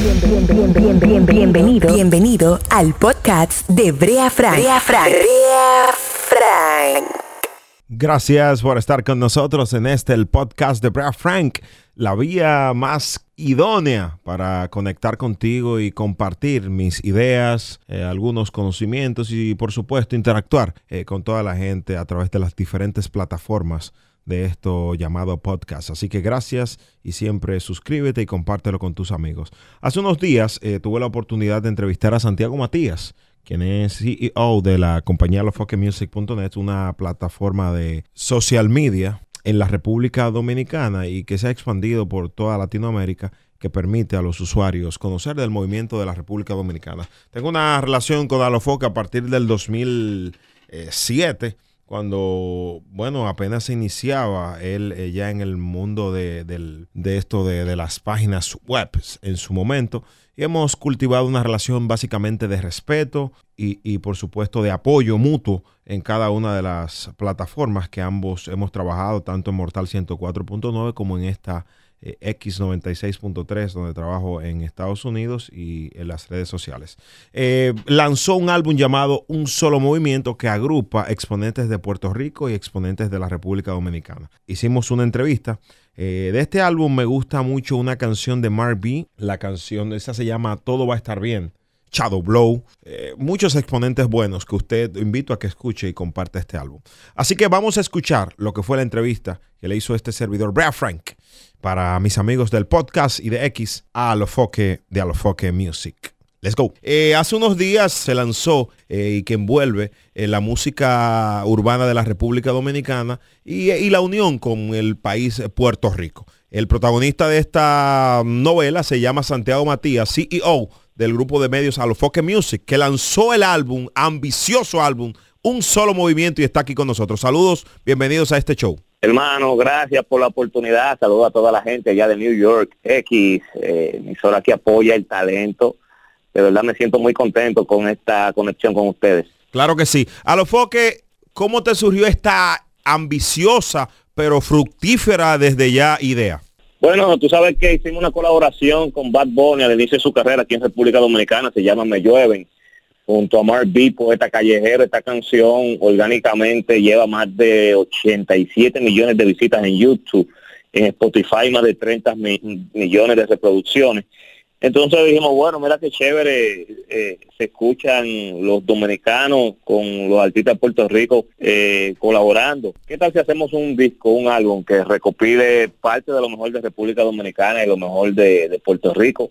bienvenido, bienvenido al podcast de Brea Frank. Brea Frank. Gracias por estar con nosotros en este el podcast de Brea Frank, la vía más idónea para conectar contigo y compartir mis ideas, eh, algunos conocimientos y por supuesto interactuar eh, con toda la gente a través de las diferentes plataformas de esto llamado podcast. Así que gracias y siempre suscríbete y compártelo con tus amigos. Hace unos días eh, tuve la oportunidad de entrevistar a Santiago Matías, quien es CEO de la compañía lofoquemusic.net, una plataforma de social media en la República Dominicana y que se ha expandido por toda Latinoamérica que permite a los usuarios conocer del movimiento de la República Dominicana. Tengo una relación con Alofoque a partir del 2007 cuando, bueno, apenas se iniciaba él eh, ya en el mundo de, esto de, las páginas web en su momento. Y hemos cultivado una relación básicamente de respeto y, y, por supuesto de apoyo mutuo en cada una de las plataformas que ambos hemos trabajado, tanto en Mortal 104.9 como en esta eh, X96.3, donde trabajo en Estados Unidos y en las redes sociales. Eh, lanzó un álbum llamado Un Solo Movimiento que agrupa exponentes de Puerto Rico y exponentes de la República Dominicana. Hicimos una entrevista. Eh, de este álbum me gusta mucho una canción de Mark B. La canción esa se llama Todo va a estar bien. Shadow Blow, muchos exponentes buenos que usted invito a que escuche y comparte este álbum. Así que vamos a escuchar lo que fue la entrevista que le hizo este servidor, Brad Frank, para mis amigos del podcast y de X a Alofoque de Alofoque Music. Let's go. Eh, hace unos días se lanzó eh, y que envuelve eh, la música urbana de la República Dominicana y, y, la unión con el país Puerto Rico. El protagonista de esta novela se llama Santiago Matías, CEO del grupo de medios Alofoque Music, que lanzó el álbum, ambicioso álbum, Un Solo Movimiento y está aquí con nosotros. Saludos, bienvenidos a este show. Hermano, gracias por la oportunidad. Saludo a toda la gente allá de New York, X, eh, emisora que apoya el talento. De verdad me siento muy contento con esta conexión con ustedes. Claro que sí. A lo foque, ¿cómo te surgió esta ambiciosa pero fructífera desde ya idea? Bueno, tú sabes que hicimos una colaboración con Bad Bunny al inicio de su carrera aquí en República Dominicana, se llama Me Llueven junto a Mark B, poeta callejero, esta canción orgánicamente lleva más de 87 millones de visitas en YouTube, en Spotify más de 30 millones de reproducciones. Entonces dijimos, bueno, mira qué chévere eh, se escuchan los dominicanos con los artistas de Puerto Rico eh, colaborando. ¿Qué tal si hacemos un disco, un álbum que recopile parte de lo mejor de República Dominicana y lo mejor de, de Puerto Rico?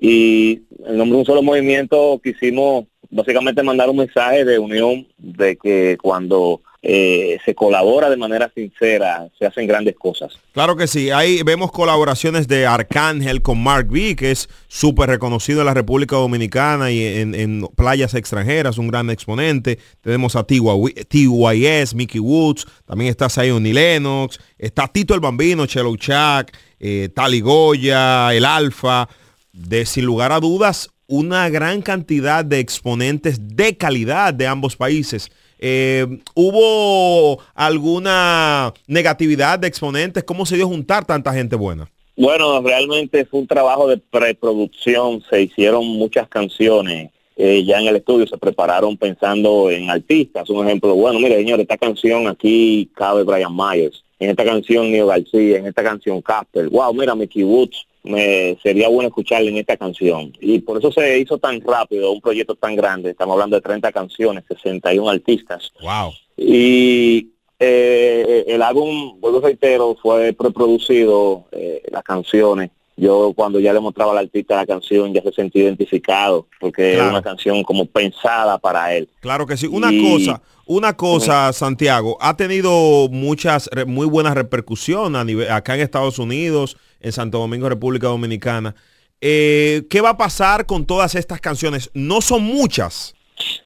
Y en nombre de un solo movimiento quisimos básicamente mandar un mensaje de unión de que cuando eh, se colabora de manera sincera, se hacen grandes cosas. Claro que sí, ahí vemos colaboraciones de Arcángel con Mark B, que es súper reconocido en la República Dominicana y en, playas extranjeras, un gran exponente. Tenemos a TYS, Mickey Woods, también está Zion Lennox, está Tito el Bambino, Chelo Chuck, eh, Tali Goya, El Alfa. De sin lugar a dudas, una gran cantidad de exponentes de calidad de ambos países. Eh, ¿Hubo alguna negatividad de exponentes? ¿Cómo se dio juntar tanta gente buena? Bueno, realmente fue un trabajo de preproducción, se hicieron muchas canciones eh, ya en el estudio, se prepararon pensando en artistas. Un ejemplo, bueno, mire señor, esta canción aquí cabe Brian Myers, en esta canción Neo García, en esta canción Casper, wow, mira Mickey Woods, me sería bueno escucharle en esta canción. Y por eso se hizo tan rápido un proyecto tan grande. Estamos hablando de 30 canciones, 61 artistas. Wow. Y eh, el álbum, vuelvo reitero, fue preproducido, eh, las canciones. Yo cuando ya le mostraba al artista la canción ya se sentía identificado porque es una canción como pensada para él. Claro que sí. Una cosa, una cosa, Santiago, ha tenido muchas, muy buenas repercusiones a nivel, acá en Estados Unidos, en Santo Domingo, República Dominicana. Eh, ¿Qué va a pasar con todas estas canciones? No son muchas.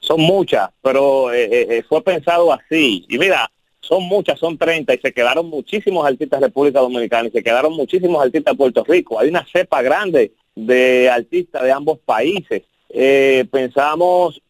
Son muchas, pero eh, eh, fue pensado así. Y mira, son muchas, son 30 y se quedaron muchísimos artistas de República Dominicana y se quedaron muchísimos artistas de Puerto Rico. Hay una cepa grande de artistas de ambos países. pensamos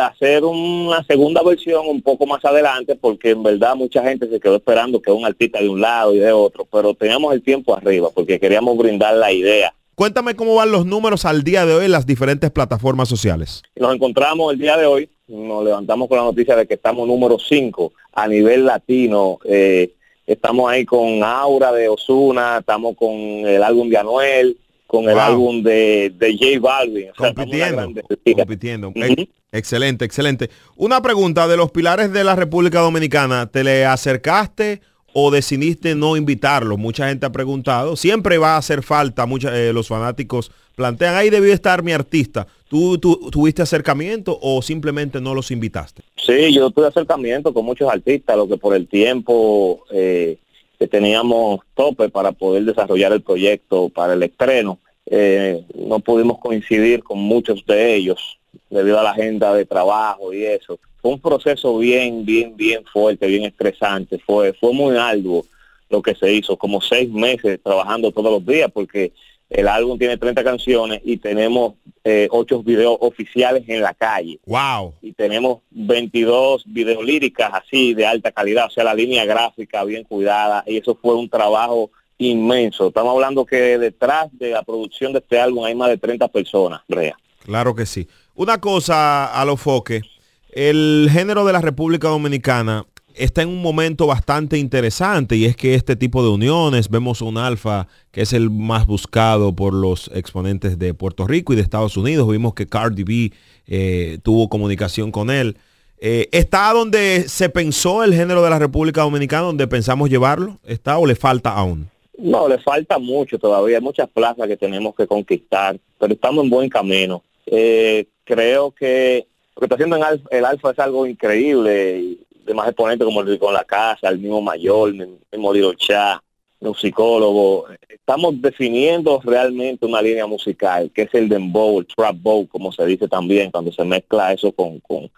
hacer una segunda versión un poco más adelante porque en verdad mucha gente se quedó esperando que un artista de un lado y de otro, pero teníamos el tiempo arriba porque queríamos brindar la idea Cuéntame cómo van los números al día de hoy en las diferentes plataformas sociales. Nos encontramos el día de hoy, nos levantamos con la noticia de que estamos número 5 a nivel latino. Eh, estamos ahí con Aura de Osuna, estamos con el álbum de Anuel, con el álbum de, de J Balvin. compitiendo, compitiendo. Excelente, excelente. Una pregunta de los pilares de la República Dominicana, ¿te le acercaste o decidiste no invitarlo? Mucha gente ha preguntado. Siempre va a hacer falta, mucha, eh, los fanáticos plantean, ahí debió estar mi artista. ¿Tú, tuviste acercamiento o simplemente no los invitaste? Sí, yo tuve acercamiento con muchos artistas, lo que por el tiempo eh, que teníamos tope para poder desarrollar el proyecto para el estreno, eh, no pudimos coincidir con muchos de ellos debido a la agenda de trabajo y eso. Fue un proceso bien, bien, bien fuerte, bien estresante. Fue, fue muy arduo lo que se hizo, como seis meses trabajando todos los días, porque el álbum tiene 30 canciones y tenemos eh, ocho videos oficiales en la calle. Wow. Y tenemos 22 videolíricas así de alta calidad, o sea, la línea gráfica bien cuidada. Y eso fue un trabajo inmenso. Estamos hablando que detrás de la producción de este álbum hay más de 30 personas, Brea. Claro que sí. Una cosa a lo foque, el género de la República Dominicana está en un momento bastante interesante y es que este tipo de uniones, vemos un alfa que es el más buscado por los exponentes de Puerto Rico y de Estados Unidos, vimos que Cardi B eh, tuvo comunicación con él. Eh, ¿Está donde se pensó el género de la República Dominicana, donde pensamos llevarlo? ¿Está o le falta aún? No, le falta mucho todavía, hay muchas plazas que tenemos que conquistar, pero estamos en buen camino. Eh, creo que lo que está haciendo en el Alfa es algo increíble, y de más exponentes como el con la Casa, el mismo Mayor, el mismo Liro Chá, un psicólogo. Estamos definiendo realmente una línea musical, que es el dembow, el trap bow, como se dice también, cuando se mezcla eso con, con,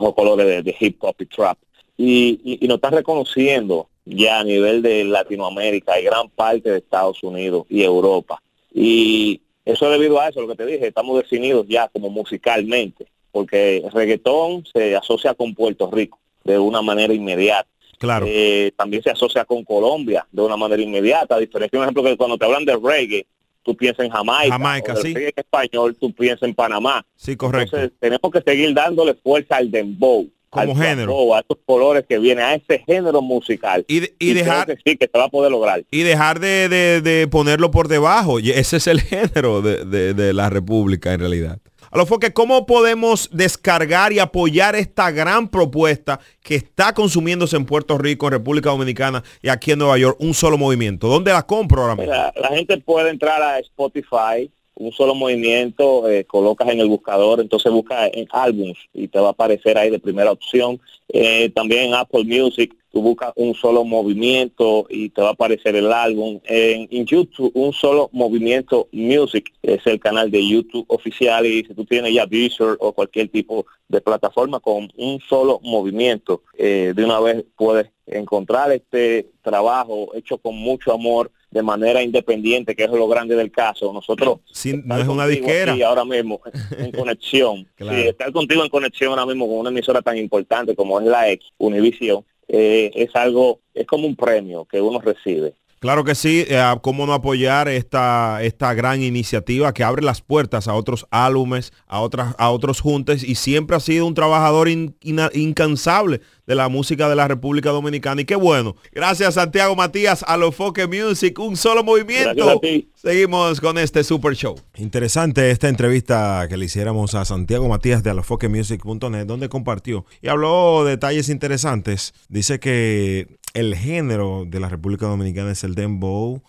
los colores de, hip hop y trap. Y, y, y nos está reconociendo ya a nivel de Latinoamérica y gran parte de Estados Unidos y Europa. Y eso es debido a eso, lo que te dije, estamos definidos ya como musicalmente, porque el reggaetón se asocia con Puerto Rico de una manera inmediata. Claro. Eh, también se asocia con Colombia de una manera inmediata, a diferencia, por ejemplo, que cuando te hablan de reggae, tú piensas en Jamaica. Jamaica, sí. en español, tú piensas en Panamá. Sí, correcto. Entonces, tenemos que seguir dándole fuerza al dembow como género. a estos colores que viene, a ese género musical. Y, dejar que sí, que se va a poder lograr. Y dejar de, ponerlo por debajo. Y ese es el género de, la República en realidad. A lo que ¿cómo podemos descargar y apoyar esta gran propuesta que está consumiéndose en Puerto Rico, en República Dominicana y aquí en Nueva York? Un solo movimiento. ¿Dónde la compro ahora mismo? la gente puede entrar a Spotify, un solo movimiento, eh, colocas en el buscador, entonces busca en álbums y te va a aparecer ahí de primera opción. Eh, también en Apple Music, tú buscas un solo movimiento y te va a aparecer el álbum. En, YouTube, un solo movimiento Music es el canal de YouTube oficial y si tú tienes ya Visual o cualquier tipo de plataforma con un solo movimiento, eh, de una vez puedes encontrar este trabajo hecho con mucho amor de manera independiente, que es lo grande del caso. Nosotros no es una disquera. Y ahora mismo en conexión. estar contigo en conexión ahora mismo con una emisora tan importante como es la ex Univision eh, es algo, es como un premio que uno recibe. Claro que sí, eh, cómo no apoyar esta, esta gran iniciativa que abre las puertas a otros álbumes, a otras, a otros juntes y siempre ha sido un trabajador incansable de la música de la República Dominicana. Y qué bueno. Gracias Santiago Matías a los Foque Music, un solo movimiento. Seguimos con este super show. Interesante esta entrevista que le hiciéramos a Santiago Matías de alofoquemusic.net, donde compartió y habló detalles interesantes. Dice que el género de la República Dominicana es el dembow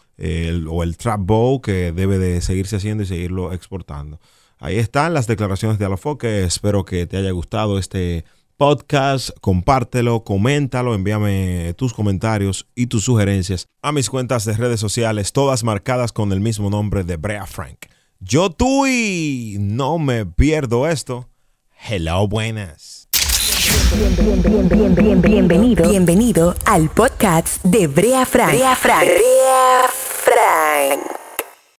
o el trap bow que debe de seguirse haciendo y seguirlo exportando. Ahí están las declaraciones de Alofoque. Espero que te haya gustado este podcast, compártelo, coméntalo, envíame tus comentarios y tus sugerencias a mis cuentas de redes sociales, todas marcadas con el mismo nombre de Brea Frank. Yo tú y no me pierdo esto. Hello, buenas. Bienvenido, bienvenido al podcast de Brea Frank. Brea Frank. Brea Frank.